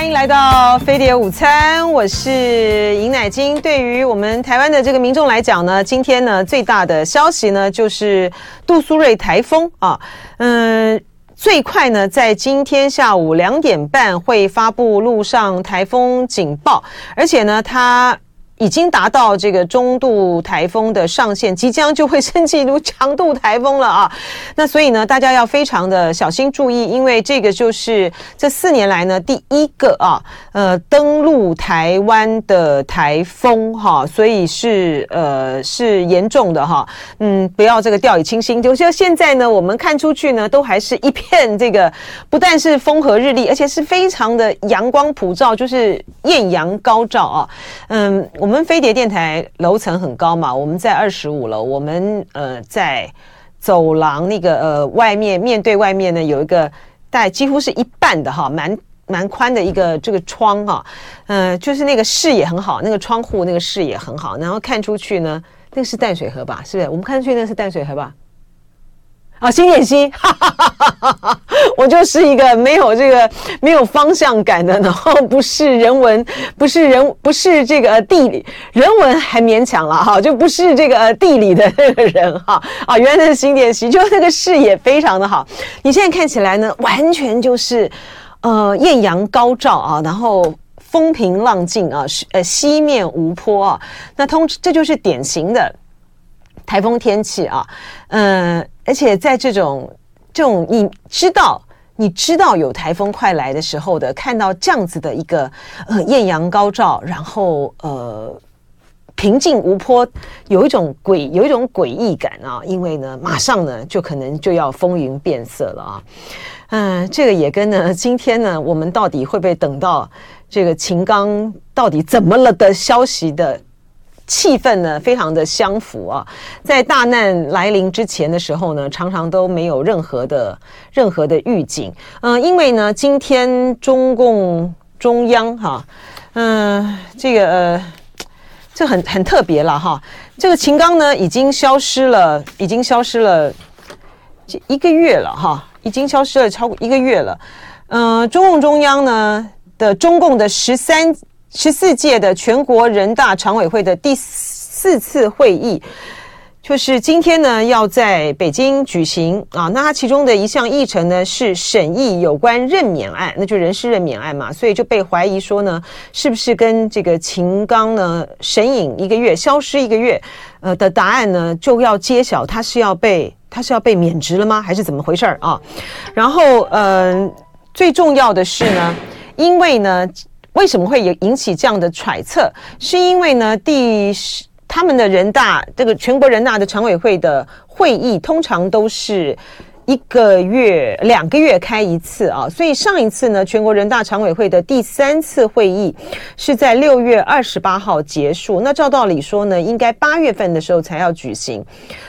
欢迎来到飞碟午餐，我是尹乃金。对于我们台湾的这个民众来讲呢，今天呢最大的消息呢就是杜苏芮台风啊，嗯，最快呢在今天下午两点半会发布陆上台风警报，而且呢它。已经达到这个中度台风的上限，即将就会升级如强度台风了啊！那所以呢，大家要非常的小心注意，因为这个就是这四年来呢第一个啊，呃，登陆台湾的台风哈，所以是呃是严重的哈，嗯，不要这个掉以轻心。就像现在呢，我们看出去呢，都还是一片这个，不但是风和日丽，而且是非常的阳光普照，就是艳阳高照啊，嗯，我。我们飞碟电台楼层很高嘛，我们在二十五楼，我们呃在走廊那个呃外面面对外面呢有一个带几乎是一半的哈，蛮蛮宽的一个这个窗哈，嗯、呃，就是那个视野很好，那个窗户那个视野很好，然后看出去呢，那是淡水河吧？是不是？我们看出去那是淡水河吧？啊，新店溪，哈哈哈哈哈！我就是一个没有这个没有方向感的，然后不是人文，不是人，不是这个地理，人文还勉强了哈，就不是这个地理的那个人哈啊，原来是新店溪，就那个视野非常的好。你现在看起来呢，完全就是呃艳阳高照啊，然后风平浪静啊，呃西面无波啊，那通这就是典型的台风天气啊，嗯、呃。而且在这种这种你知道你知道有台风快来的时候的，看到这样子的一个呃艳阳高照，然后呃平静无波，有一种诡有一种诡异感啊，因为呢马上呢就可能就要风云变色了啊，嗯，这个也跟呢今天呢我们到底会不会等到这个秦刚到底怎么了的消息的。气氛呢，非常的相符啊，在大难来临之前的时候呢，常常都没有任何的任何的预警。嗯、因为呢，今天中共中央哈，嗯、这个呃，这很很特别了哈。这个秦刚呢，已经消失了，已经消失了一个月了哈，已经消失了超过一个月了。嗯、中共中央呢的中共的十三。十四届的全国人大常委会的第四次会议，就是今天呢要在北京举行啊。那它其中的一项议程呢是审议有关任免案，那就人事任免案嘛，所以就被怀疑说呢，是不是跟这个秦刚呢神隐一个月、消失一个月，呃的答案呢就要揭晓，他是要被他是要被免职了吗？还是怎么回事儿啊？然后嗯、呃，最重要的是呢，因为呢。为什么会有引起这样的揣测？是因为呢，第十他们的人大这个全国人大的常委会的会议通常都是。一个月、两个月开一次啊，所以上一次呢，全国人大常委会的第三次会议是在六月二十八号结束。那照道理说呢，应该八月份的时候才要举行。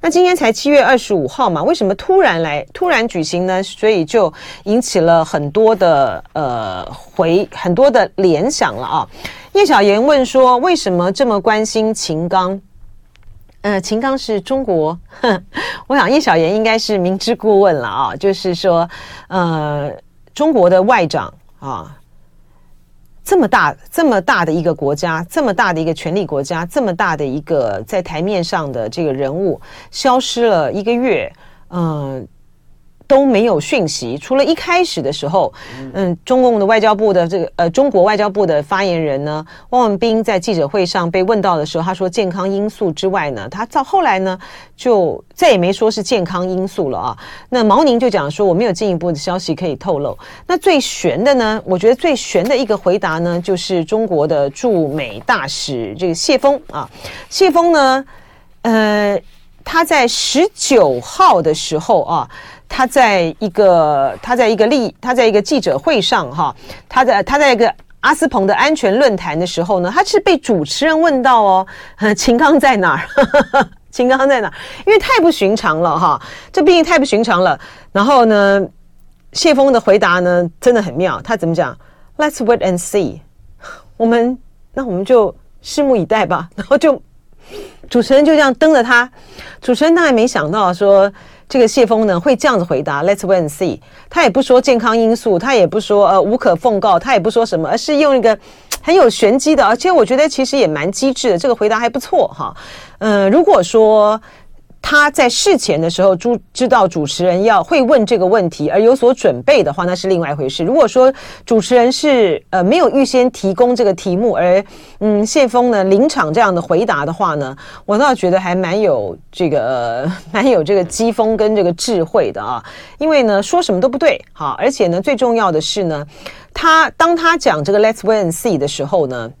那今天才七月二十五号嘛，为什么突然来突然举行呢？所以就引起了很多的呃回很多的联想了啊。叶小闫问说，为什么这么关心秦刚？呃，秦刚是中国，我想叶小言应该是明知故问了啊，就是说，呃，中国的外长啊，这么大这么大的一个国家，这么大的一个权力国家，这么大的一个在台面上的这个人物，消失了一个月，嗯、呃。都没有讯息，除了一开始的时候，嗯，中共的外交部的这个呃，中国外交部的发言人呢，汪文斌在记者会上被问到的时候，他说健康因素之外呢，他到后来呢，就再也没说是健康因素了啊。那毛宁就讲说，我没有进一步的消息可以透露。那最悬的呢，我觉得最悬的一个回答呢，就是中国的驻美大使这个谢峰啊，谢峰呢，呃，他在十九号的时候啊。他在一个他在一个例他在一个记者会上哈，他在他在一个阿斯彭的安全论坛的时候呢，他是被主持人问到哦，秦刚在哪儿？秦刚在哪儿？因为太不寻常了哈，这毕竟太不寻常了。然后呢，谢峰的回答呢真的很妙，他怎么讲？Let's wait and see。我们那我们就拭目以待吧。然后就主持人就这样瞪着他，主持人当然没想到说这个谢峰呢会这样子回答，Let's wait and see。他也不说健康因素，他也不说呃无可奉告，他也不说什么，而是用一个很有玄机的，而且我觉得其实也蛮机智的，这个回答还不错哈。嗯、如果说。他在事前的时候，知知道主持人要会问这个问题而有所准备的话，那是另外一回事。如果说主持人是呃没有预先提供这个题目，而嗯谢峰呢临场这样的回答的话呢，我倒觉得还蛮有这个、蛮有这个机锋跟这个智慧的啊。因为呢说什么都不对，好，而且呢最重要的是呢，他当他讲这个 Let's wait and see 的时候呢。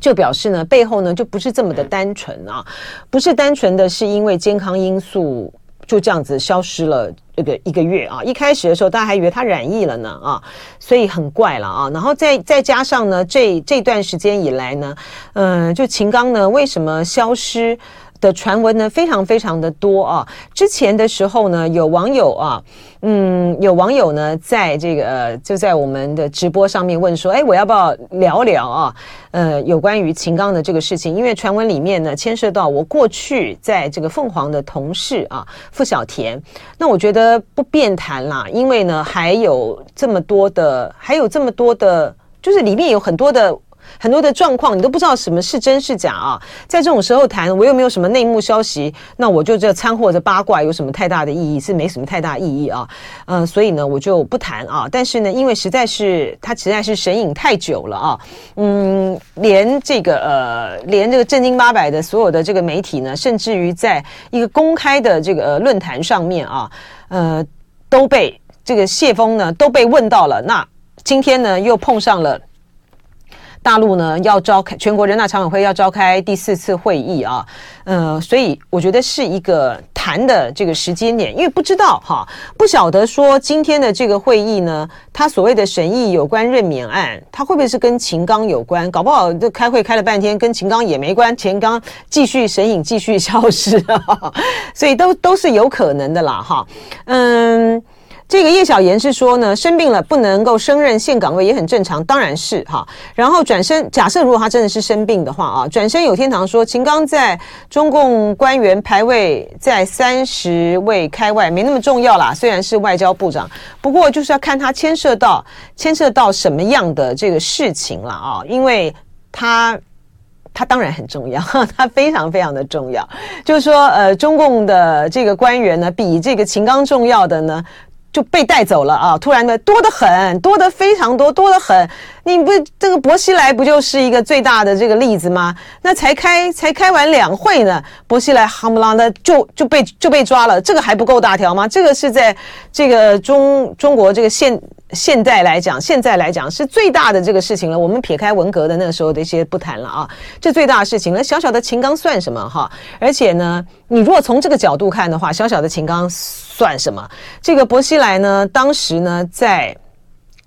就表示呢，背后呢就不是这么的单纯啊，不是单纯的是因为健康因素就这样子消失了这个一个月啊。一开始的时候，大家还以为他染疫了呢啊，所以很怪了啊。然后再再加上呢，这这段时间以来呢，嗯、呃，就秦刚呢为什么消失的传闻呢非常非常的多啊。之前的时候呢，有网友啊。嗯，有网友呢，在这个，就在我们的直播上面问说，哎，我要不要聊聊啊？呃，有关于秦刚的这个事情，因为传闻里面呢，牵涉到我过去在这个凤凰的同事啊，傅小田。那我觉得不便谈啦，因为呢，还有这么多的，还有这么多的，就是里面有很多的。很多的状况你都不知道什么是真是假啊！在这种时候谈，我又没有什么内幕消息，那我就这掺和着八卦，有什么太大的意义？是没什么太大意义啊。嗯、所以呢，我就不谈啊。但是呢，因为实在是他实在是神隐太久了啊，嗯，连这个呃，连这个正经八百的所有的这个媒体呢，甚至于在一个公开的这个、论坛上面啊，呃，都被这个谢峰呢都被问到了。那今天呢，又碰上了。大陆呢要召开全国人大常委会要召开第四次会议啊，呃，所以我觉得是一个谈的这个时间点，因为不知道哈，不晓得说今天的这个会议呢，他所谓的审议有关任免案，他会不会是跟秦刚有关？搞不好这开会开了半天，跟秦刚也没关，秦刚继续神隐，继续消失啊，所以都都是有可能的啦，哈，嗯。这个叶小妍是说呢，生病了不能够升任现岗位也很正常，当然是哈。然后转身，假设如果他真的是生病的话啊，转身有天堂说，秦刚在中共官员排位在三十位开外，没那么重要啦。虽然是外交部长，不过就是要看他牵涉到牵涉到什么样的这个事情了啊，因为他他当然很重要，他非常非常的重要。就是说，呃，中共的这个官员呢，比这个秦刚重要的呢。就被带走了啊！突然的多得很，多得非常多，多得很。你不这个薄熙来不就是一个最大的这个例子吗？那才开才开完两会呢，薄熙来夯不啷的就就被就被抓了，这个还不够大条吗？这个是在这个中中国这个现现代来讲，现在来讲是最大的这个事情了。我们撇开文革的那个时候的一些不谈了啊，这最大的事情了。小小的秦刚算什么哈？而且呢，你如果从这个角度看的话，小小的秦刚。算什么？这个薄熙来呢？当时呢，在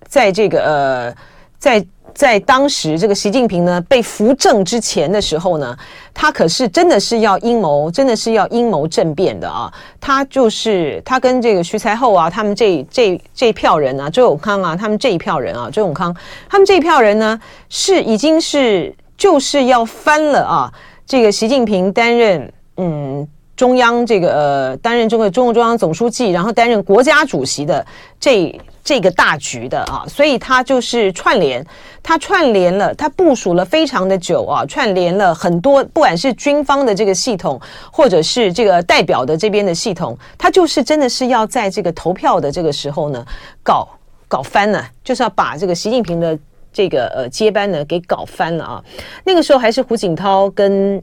在这个呃，在在当时这个习近平呢被扶正之前的时候呢，他可是真的是要阴谋，真的是要阴谋政变的啊！他就是他跟这个徐才厚啊，他们这这这一票人啊，周永康啊，他们这一票人啊，周永康他们这一票人呢，是已经是就是要翻了啊！这个习近平担任嗯。中央这个呃，担任这个中共中央总书记，然后担任国家主席的这这个大局的啊，所以他就是串联，他串联了，他部署了非常的久啊，串联了很多，不管是军方的这个系统，或者是这个代表的这边的系统，他就是真的是要在这个投票的这个时候呢，搞搞翻了，就是要把这个习近平的这个呃接班呢给搞翻了啊。那个时候还是胡锦涛跟。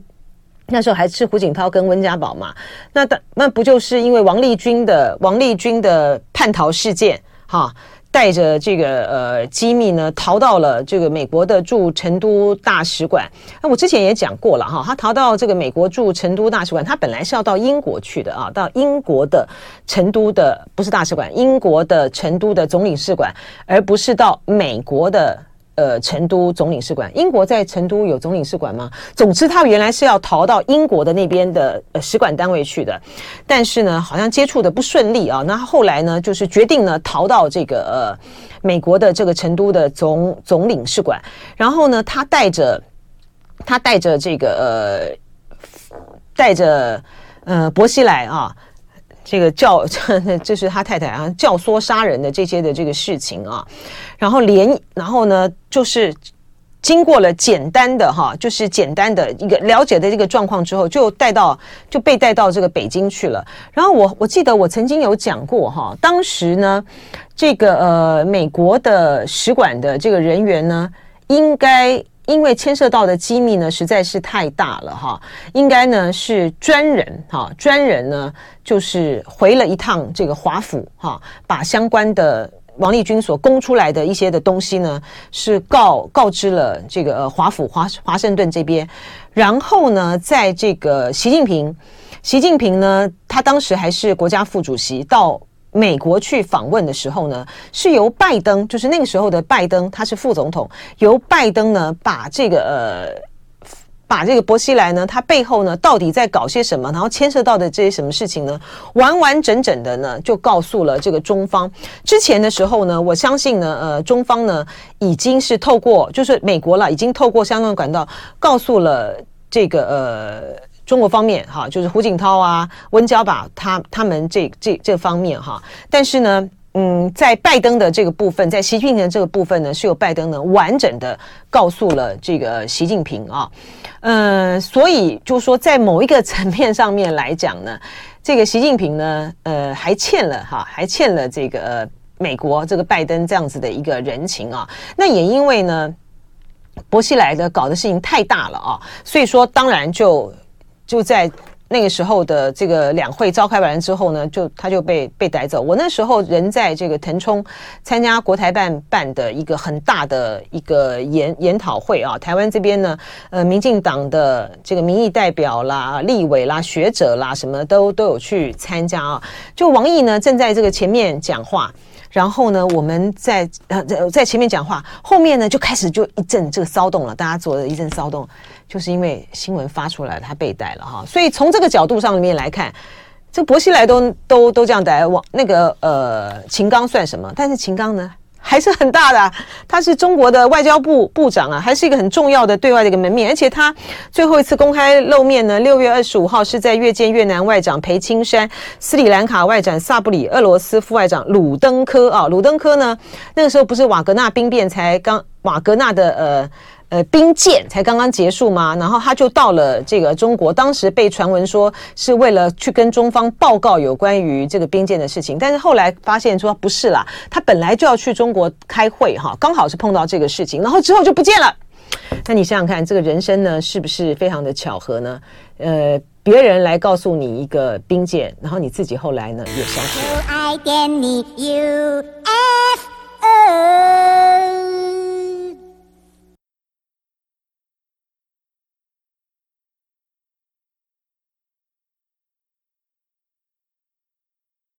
那时候还是胡锦涛跟温家宝嘛，那那不就是因为王立军的王立军的叛逃事件，哈，带着这个呃机密呢逃到了这个美国的驻成都大使馆。那我之前也讲过了哈，他逃到这个美国驻成都大使馆，他本来是要到英国去的啊，到英国的成都的不是大使馆，英国的成都的总领事馆，而不是到美国的。呃，成都总领事馆，英国在成都有总领事馆吗？总之，他原来是要逃到英国的那边的呃使馆单位去的，但是呢，好像接触的不顺利啊。那后来呢，就是决定呢逃到这个呃美国的这个成都的总总领事馆，然后呢，他带着他带着这个呃带着呃薄熙来啊，这个教 这是他太太啊教唆杀人的这些的这个事情啊，然后连然后呢就是。经过了简单的哈，就是简单的一个了解的这个状况之后，就带到就被带到这个北京去了。然后我我记得我曾经有讲过哈，当时呢，这个呃美国的使馆的这个人员呢，应该因为牵涉到的机密呢实在是太大了哈，应该呢是专人哈，专人呢就是回了一趟这个华府哈，把相关的。王立军所供出来的一些的东西呢，是告告知了这个华府华华盛顿这边，然后呢，在这个习近平，习近平呢，他当时还是国家副主席，到美国去访问的时候呢，是由拜登，就是那个时候的拜登，他是副总统，由拜登呢把这个呃。把这个薄熙来呢，他背后呢到底在搞些什么？然后牵涉到的这些什么事情呢？完完整整的呢，就告诉了这个中方。之前的时候呢，我相信呢，呃，中方呢已经是透过，就是美国了，已经透过相关的管道告诉了这个呃中国方面哈，就是胡锦涛啊、温家宝他他们这这这方面哈，但是呢。嗯，在拜登的这个部分，在习近平的这个部分呢，是由拜登呢完整的告诉了这个习近平啊，呃，所以就是说，在某一个层面上面来讲呢，这个习近平呢，呃，还欠了哈，还欠了这个、美国这个拜登这样子的一个人情啊。那也因为呢，薄熙来的搞的事情太大了啊，所以说当然就就在。那个时候的这个两会召开完之后呢，就他就被被逮走。我那时候人在这个腾冲参加国台办办的一个很大的一个研研讨会啊，台湾这边呢，呃，民进党的这个民意代表啦、立委啦、学者啦，什么都都有去参加啊。就王毅呢，正在这个前面讲话。然后呢，我们在呃在在前面讲话，后面呢就开始就一阵这个骚动了，大家做的一阵骚动，就是因为新闻发出来了，他被逮了哈。所以从这个角度上面来看，这薄熙来都都都这样逮，往那个呃秦刚算什么？但是秦刚呢？还是很大的，他是中国的外交部部长啊，还是一个很重要的对外的一个门面。而且他最后一次公开露面呢，六月二十五号是在约见越南外长裴青山、斯里兰卡外长萨布里、俄罗斯副外长鲁登科啊。鲁登科呢，那个时候不是瓦格纳兵变才刚瓦格纳的呃。呃，兵变才刚刚结束嘛，然后他就到了这个中国，当时被传闻说是为了去跟中方报告有关于这个兵变的事情，但是后来发现说不是啦，他本来就要去中国开会哈，刚好是碰到这个事情，然后之后就不见了。那你想想看，这个人生呢，是不是非常的巧合呢？呃，别人来告诉你一个兵变，然后你自己后来呢也消失了。